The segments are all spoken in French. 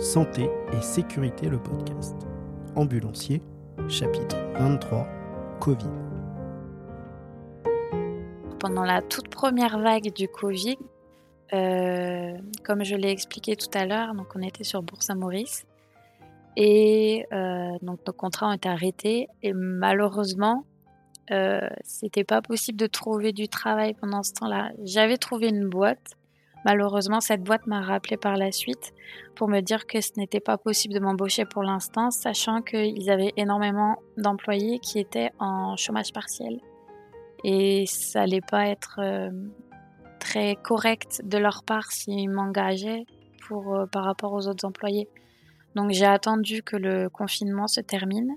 Santé et sécurité le podcast. Ambulancier, chapitre 23, Covid. Pendant la toute première vague du Covid, euh, comme je l'ai expliqué tout à l'heure, donc on était sur Bourse à Maurice et euh, donc nos contrats ont été arrêtés et malheureusement euh, c'était pas possible de trouver du travail pendant ce temps-là. J'avais trouvé une boîte Malheureusement, cette boîte m'a rappelé par la suite pour me dire que ce n'était pas possible de m'embaucher pour l'instant, sachant qu'ils avaient énormément d'employés qui étaient en chômage partiel. Et ça allait pas être euh, très correct de leur part s'ils m'engageaient pour, euh, par rapport aux autres employés. Donc j'ai attendu que le confinement se termine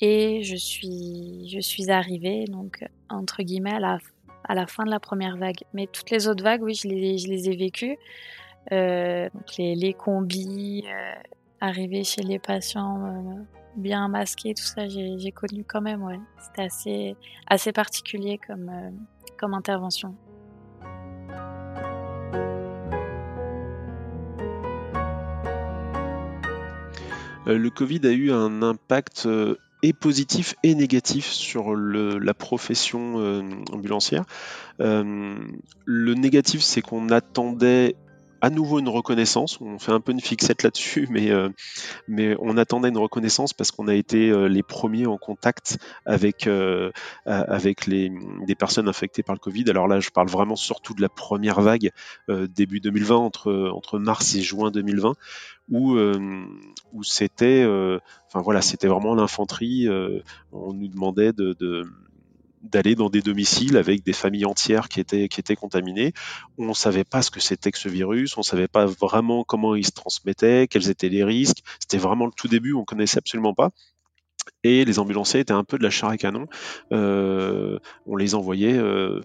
et je suis, je suis arrivée, donc entre guillemets, à la à la fin de la première vague. Mais toutes les autres vagues, oui, je les, ai vécues. Euh, donc les, les combis, euh, arriver chez les patients euh, bien masqués, tout ça, j'ai connu quand même, ouais. C'était assez, assez particulier comme, comme intervention. Le Covid a eu un impact et positif et négatif sur la profession euh, ambulancière. Euh, le négatif, c'est qu'on attendait à nouveau une reconnaissance. On fait un peu une fixette là-dessus, mais, euh, mais on attendait une reconnaissance parce qu'on a été euh, les premiers en contact avec, euh, avec les, des personnes infectées par le Covid. Alors là, je parle vraiment surtout de la première vague début 2020, entre, entre mars et juin 2020, où, où c'était enfin voilà, c'était vraiment l'infanterie. on nous demandait de, de d'aller dans des domiciles avec des familles entières qui étaient, qui étaient contaminées. On ne savait pas ce que c'était que ce virus, on ne savait pas vraiment comment il se transmettait, quels étaient les risques. C'était vraiment le tout début, on connaissait absolument pas. Et les ambulanciers étaient un peu de la chair à canon. Euh, on les envoyait. Euh,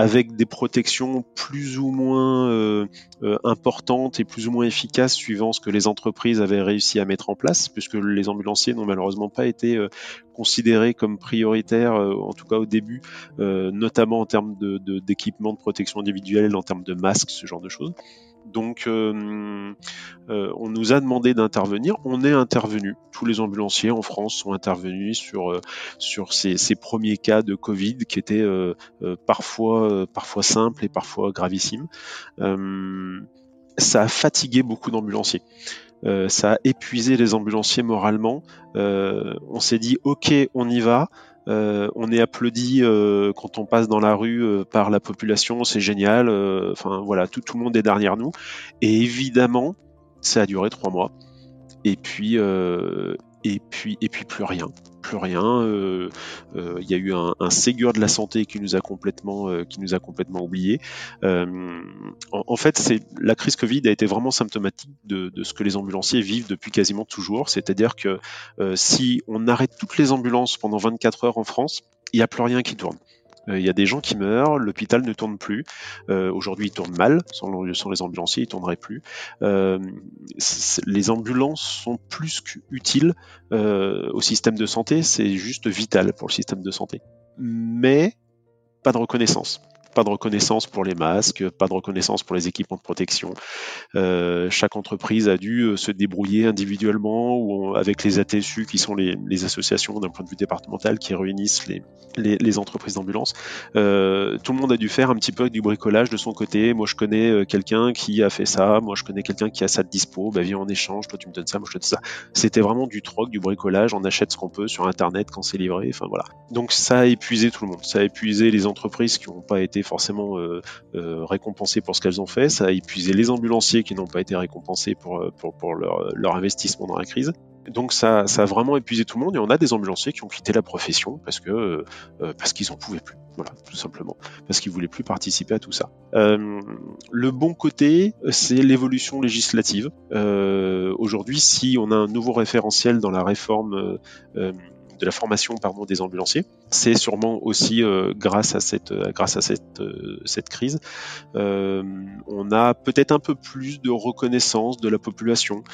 avec des protections plus ou moins euh, euh, importantes et plus ou moins efficaces suivant ce que les entreprises avaient réussi à mettre en place, puisque les ambulanciers n'ont malheureusement pas été euh, considérés comme prioritaires, en tout cas au début, notamment en termes d'équipement de, de protection individuelle, en termes de masques, ce genre de choses. Donc, euh, euh, on nous a demandé d'intervenir. On est intervenu. Tous les ambulanciers en France sont intervenus sur euh, ces, premiers cas de Covid qui étaient parfois parfois simples et parfois gravissimes. ça a fatigué beaucoup d'ambulanciers. ça a épuisé les ambulanciers moralement. on s'est dit ok, on y va. Euh, on est applaudi euh, quand on passe dans la rue euh, par la population, c'est génial. Enfin voilà, tout, tout, le monde est derrière nous. Et évidemment, ça a duré trois mois. Et puis, et puis, et puis plus rien plus rien. Euh, euh, il y a eu un, Ségur de la santé qui nous a complètement, euh, qui nous a complètement oublié. En, fait, c'est la crise Covid a été vraiment symptomatique de, ce que les ambulanciers vivent depuis quasiment toujours. C'est-à-dire que si on arrête toutes les ambulances pendant 24 heures en France, il n'y a plus rien qui tourne. Euh, il y a des gens qui meurent, l'hôpital ne tourne plus. Euh, aujourd'hui, il tourne mal. Sans, les ambulanciers, il tournerait plus. Euh, les ambulances sont plus qu'utiles au système de santé. C'est juste vital pour le système de santé. Mais pas de reconnaissance. Pas de reconnaissance pour les masques, pas de reconnaissance pour les équipements de protection. Euh, chaque entreprise a dû euh, se débrouiller individuellement ou avec les ATSU qui sont les, associations d'un point de vue départemental qui réunissent les, les, entreprises d'ambulance. Euh, tout le monde a dû faire un petit peu du bricolage de son côté. Moi, je connais quelqu'un qui a fait ça. Moi, je connais quelqu'un qui a ça de dispo. Bah, viens en échange. Toi, tu me donnes ça. Moi, je te donne ça. C'était vraiment du troc, du bricolage. On achète ce qu'on peut sur Internet quand c'est livré. Enfin voilà. Donc ça a épuisé tout le monde. Ça a épuisé les entreprises qui n'ont pas été forcément euh, euh, récompensées pour ce qu'elles ont fait. Ça a épuisé les ambulanciers qui n'ont pas été récompensés pour, euh, pour, leur, investissement dans la crise. Donc ça, a vraiment épuisé tout le monde et on a des ambulanciers qui ont quitté la profession parce que parce qu'ils en pouvaient plus, voilà, tout simplement, parce qu'ils voulaient plus participer à tout ça. le bon côté, c'est l'évolution législative. Aujourd'hui, si on a un nouveau référentiel dans la réforme de la formation pardon, des ambulanciers. C'est sûrement aussi grâce à cette, grâce à cette, cette crise. on a peut-être un peu plus de reconnaissance de la population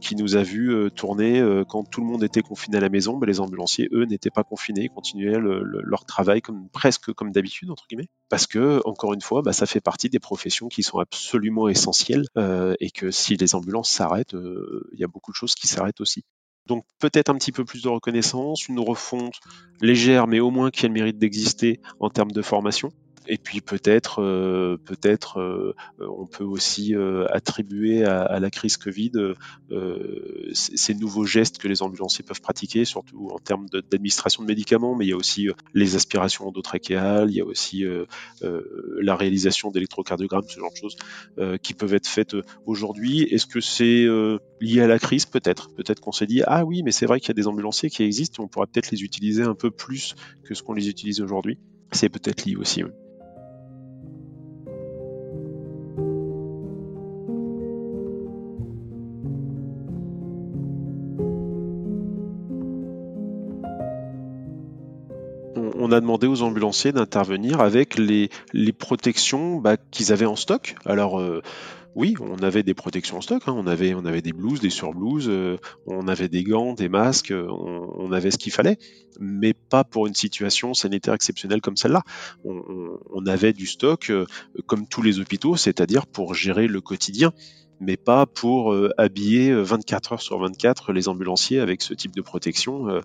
qui nous a vu tourner quand tout le monde était confiné à la maison. Mais les ambulanciers, eux, n'étaient pas confinés, continuaient leur travail presque comme d'habitude, entre guillemets. Parce que, encore une fois, bah, ça fait partie des professions qui sont absolument essentielles et que si les ambulances s'arrêtent, il y a beaucoup de choses qui s'arrêtent aussi. Donc peut-être un petit peu plus de reconnaissance, une refonte légère, mais au moins qui a le mérite d'exister en termes de formation. Et puis peut-être, euh, peut-être, euh, on peut aussi euh, attribuer à, la crise Covid ces nouveaux gestes que les ambulanciers peuvent pratiquer, surtout en termes d'administration de, médicaments. Mais il y a aussi les aspirations endotrachéales, il y a aussi la réalisation d'électrocardiogrammes, ce genre de choses qui peuvent être faites aujourd'hui. Est-ce que c'est lié à la crise? Peut-être. Peut-être qu'on s'est dit ah oui, mais c'est vrai qu'il y a des ambulanciers qui existent, on pourra peut-être les utiliser un peu plus que ce qu'on les utilise aujourd'hui. C'est peut-être lié aussi. On a demandé aux ambulanciers d'intervenir avec les, protections bah, qu'ils avaient en stock. Alors euh, oui, on avait des protections en stock, hein. on, avait, des blouses, des surblouses, euh, on avait des gants, des masques, on, avait ce qu'il fallait, mais pas pour une situation sanitaire exceptionnelle comme celle-là. On, avait du stock euh, comme tous les hôpitaux, c'est-à-dire pour gérer le quotidien mais pas pour euh, habiller 24 euh, heures sur 24 les ambulanciers avec ce type de protection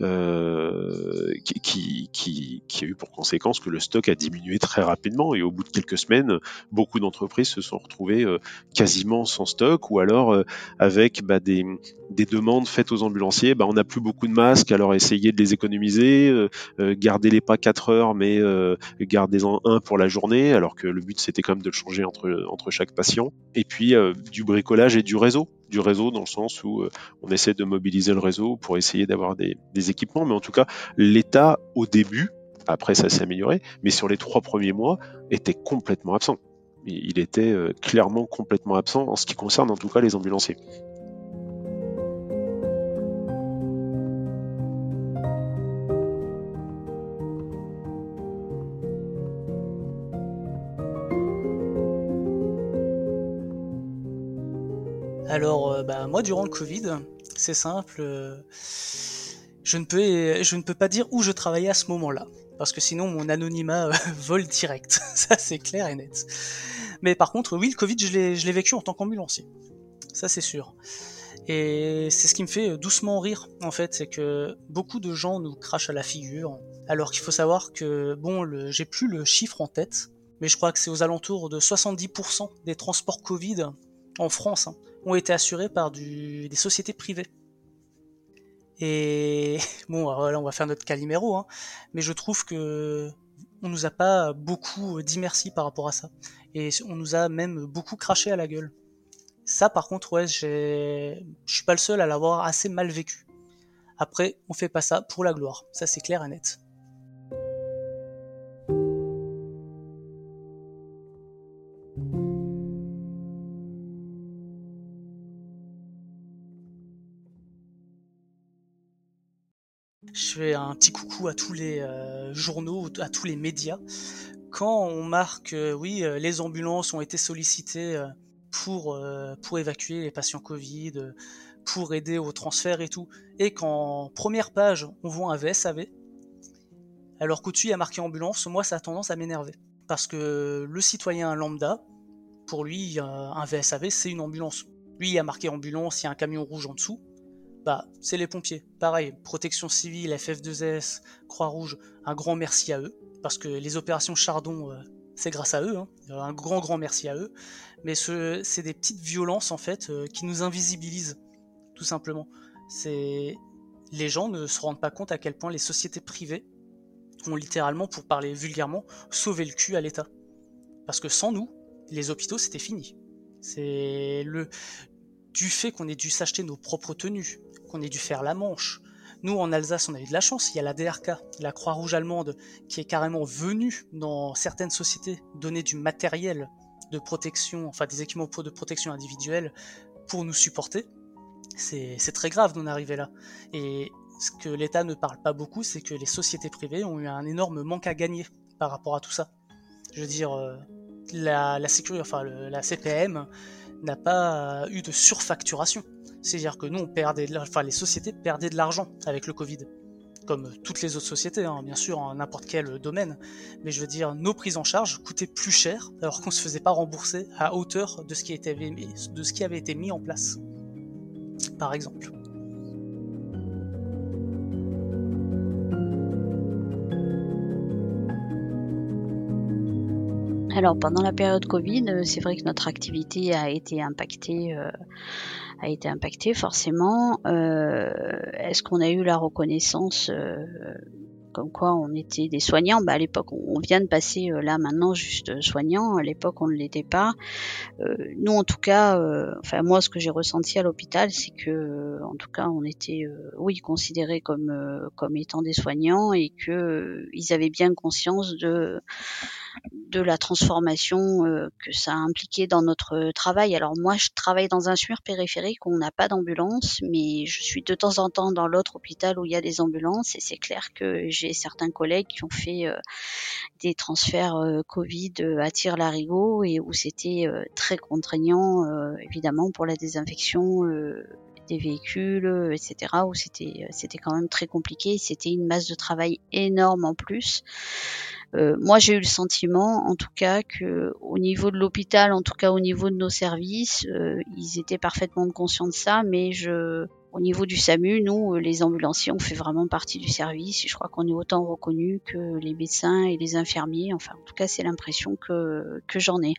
euh, qui, a eu pour conséquence que le stock a diminué très rapidement et au bout de quelques semaines, beaucoup d'entreprises se sont retrouvées quasiment sans stock ou alors avec bah, des, des, demandes faites aux ambulanciers, bah, on n'a plus beaucoup de masques, alors essayez de les économiser, gardez-les pas 4 heures mais gardez-en un pour la journée, alors que le but c'était quand même de le changer entre chaque patient. Et puis du bricolage et du réseau. Du réseau dans le sens où euh, on essaie de mobiliser le réseau pour essayer d'avoir des, équipements. Mais en tout cas, l'État, au début, après ça s'est amélioré, mais sur les trois premiers mois, était complètement absent. Il était euh, clairement complètement absent en ce qui concerne en tout cas les ambulanciers. Durant le Covid, c'est simple, euh, je, ne peux, je ne peux pas dire où je travaillais à ce moment-là, parce que sinon mon anonymat euh, vole direct, ça c'est clair et net. Mais par contre, oui, le Covid, je l'ai vécu en tant qu'ambulancier, ça c'est sûr. Et c'est ce qui me fait doucement rire, en fait, c'est que beaucoup de gens nous crachent à la figure, alors qu'il faut savoir que, bon, j'ai plus le chiffre en tête, mais je crois que c'est aux alentours de 70% des transports Covid en France hein, ont été assurés par des sociétés privées. Et bon, là on va faire notre caliméro, hein, mais je trouve que on nous a pas beaucoup dit merci par rapport à ça, et on nous a même beaucoup craché à la gueule. Ça, par contre, ouais, je suis pas le seul à l'avoir assez mal vécu. Après, on fait pas ça pour la gloire, ça c'est clair et net. Fais un petit coucou à tous les euh, journaux, à tous les médias. Quand on marque, euh, oui, euh, les ambulances ont été sollicitées pour, pour évacuer les patients Covid, pour aider au transfert et tout, et qu'en première page, on voit un VSAV, alors qu'au-dessus, il y a marqué ambulance, moi, ça a tendance à m'énerver. Parce que le citoyen lambda, pour lui, un VSAV, c'est une ambulance. Lui, il y a marqué ambulance, il y a un camion rouge en dessous bah, c'est les pompiers. Pareil, protection civile, FF2S, Croix-Rouge, un grand merci à eux, parce que les opérations Chardon, euh, c'est grâce à eux, hein. un grand grand merci à eux. Mais c'est des petites violences en fait euh, qui nous invisibilisent, tout simplement. C'est les gens ne se rendent pas compte à quel point les sociétés privées ont littéralement, pour parler vulgairement, sauvé le cul à l'État. Parce que sans nous, les hôpitaux c'était fini. C'est le du fait qu'on ait dû s'acheter nos propres tenues, qu'on ait dû faire la manche. Nous, en Alsace, on a eu de la chance. Il y a la DRK, la Croix-Rouge allemande, qui est carrément venue dans certaines sociétés donner du matériel de protection, enfin des équipements de protection individuelle pour nous supporter. C'est très grave d'en arriver là. Et ce que l'État ne parle pas beaucoup, c'est que les sociétés privées ont eu un énorme manque à gagner par rapport à tout ça. Je veux dire, euh, la, sécurité, enfin, la CPM n'a pas eu de surfacturation. C'est-à-dire que nous, on perdait, enfin, les sociétés perdaient de l'argent avec le Covid, comme toutes les autres sociétés, hein, bien sûr, en n'importe quel domaine. Mais je veux dire, nos prises en charge coûtaient plus cher, alors qu'on se faisait pas rembourser à hauteur de de ce qui avait été mis en place, par exemple. Alors pendant la période Covid, euh, c'est vrai que notre activité a été impactée, euh, a été impactée forcément. Euh, est-ce qu'on a eu la reconnaissance comme quoi on était des soignants? Bah, à l'époque, on vient de passer là maintenant juste soignant. À l'époque, on ne l'était pas. nous, en tout cas, enfin moi, ce que j'ai ressenti à l'hôpital, c'est que, en tout cas, on était, oui, considérés comme comme étant des soignants et que ils avaient bien conscience de de la transformation euh, que ça a impliqué dans notre travail. Alors moi, je travaille dans un SMUR périphérique où on n'a pas d'ambulance, mais je suis de temps en temps dans l'autre hôpital où il y a des ambulances et c'est clair que j'ai certains collègues qui ont fait euh, des transferts euh, Covid à Tire-Larigot et où c'était très contraignant, évidemment, pour la désinfection des véhicules, etc. Où c'était c'était quand même très compliqué. C'était une masse de travail énorme en plus. Euh, moi, j'ai eu le sentiment, en tout cas, que au niveau de l'hôpital, en tout cas au niveau de nos services, euh, ils étaient parfaitement conscients de ça, mais je, au niveau du SAMU, nous, euh, les ambulanciers, on fait vraiment partie du service. Je crois qu'on est autant reconnus que les médecins et les infirmiers. Enfin, en tout cas, c'est l'impression que, que j'en ai.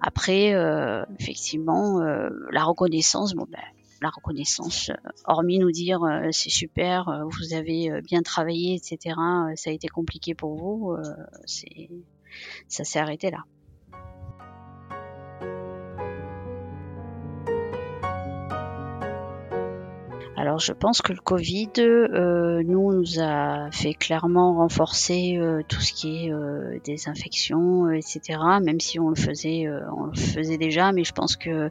Après, euh, effectivement, euh, la reconnaissance, bon, ben, la reconnaissance, euh, hormis nous dire euh, c'est super, euh, vous avez bien travaillé, etc. ça a été compliqué pour vous, c'est ça s'est arrêté là. Alors je pense que le Covid, nous, a fait clairement renforcer tout ce qui est euh, désinfection, etc. Même si on le faisait, on le faisait déjà, mais je pense que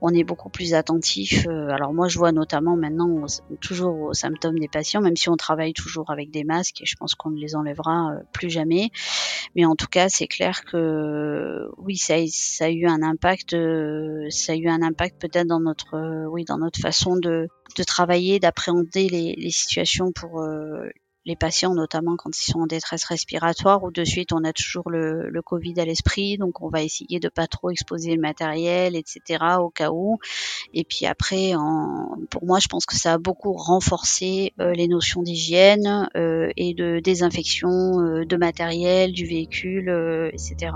on est beaucoup plus attentif. alors moi, je vois notamment maintenant toujours aux symptômes des patients, même si on travaille toujours avec des masques, et je pense qu'on ne les enlèvera plus jamais. Mais en tout cas, c'est clair que oui, ça, ça a eu un impact, ça a eu un impact peut-être dans notre, oui, dans notre façon de de travailler, d'appréhender les, les, situations pour euh, les patients, notamment quand ils sont en détresse respiratoire, où de suite on a toujours le, Covid à l'esprit, donc on va essayer de pas trop exposer le matériel, etc. au cas où. Et puis après, en, pour moi, je pense que ça a beaucoup renforcé euh, les notions d'hygiène euh, et de désinfection euh, de matériel, du véhicule, etc.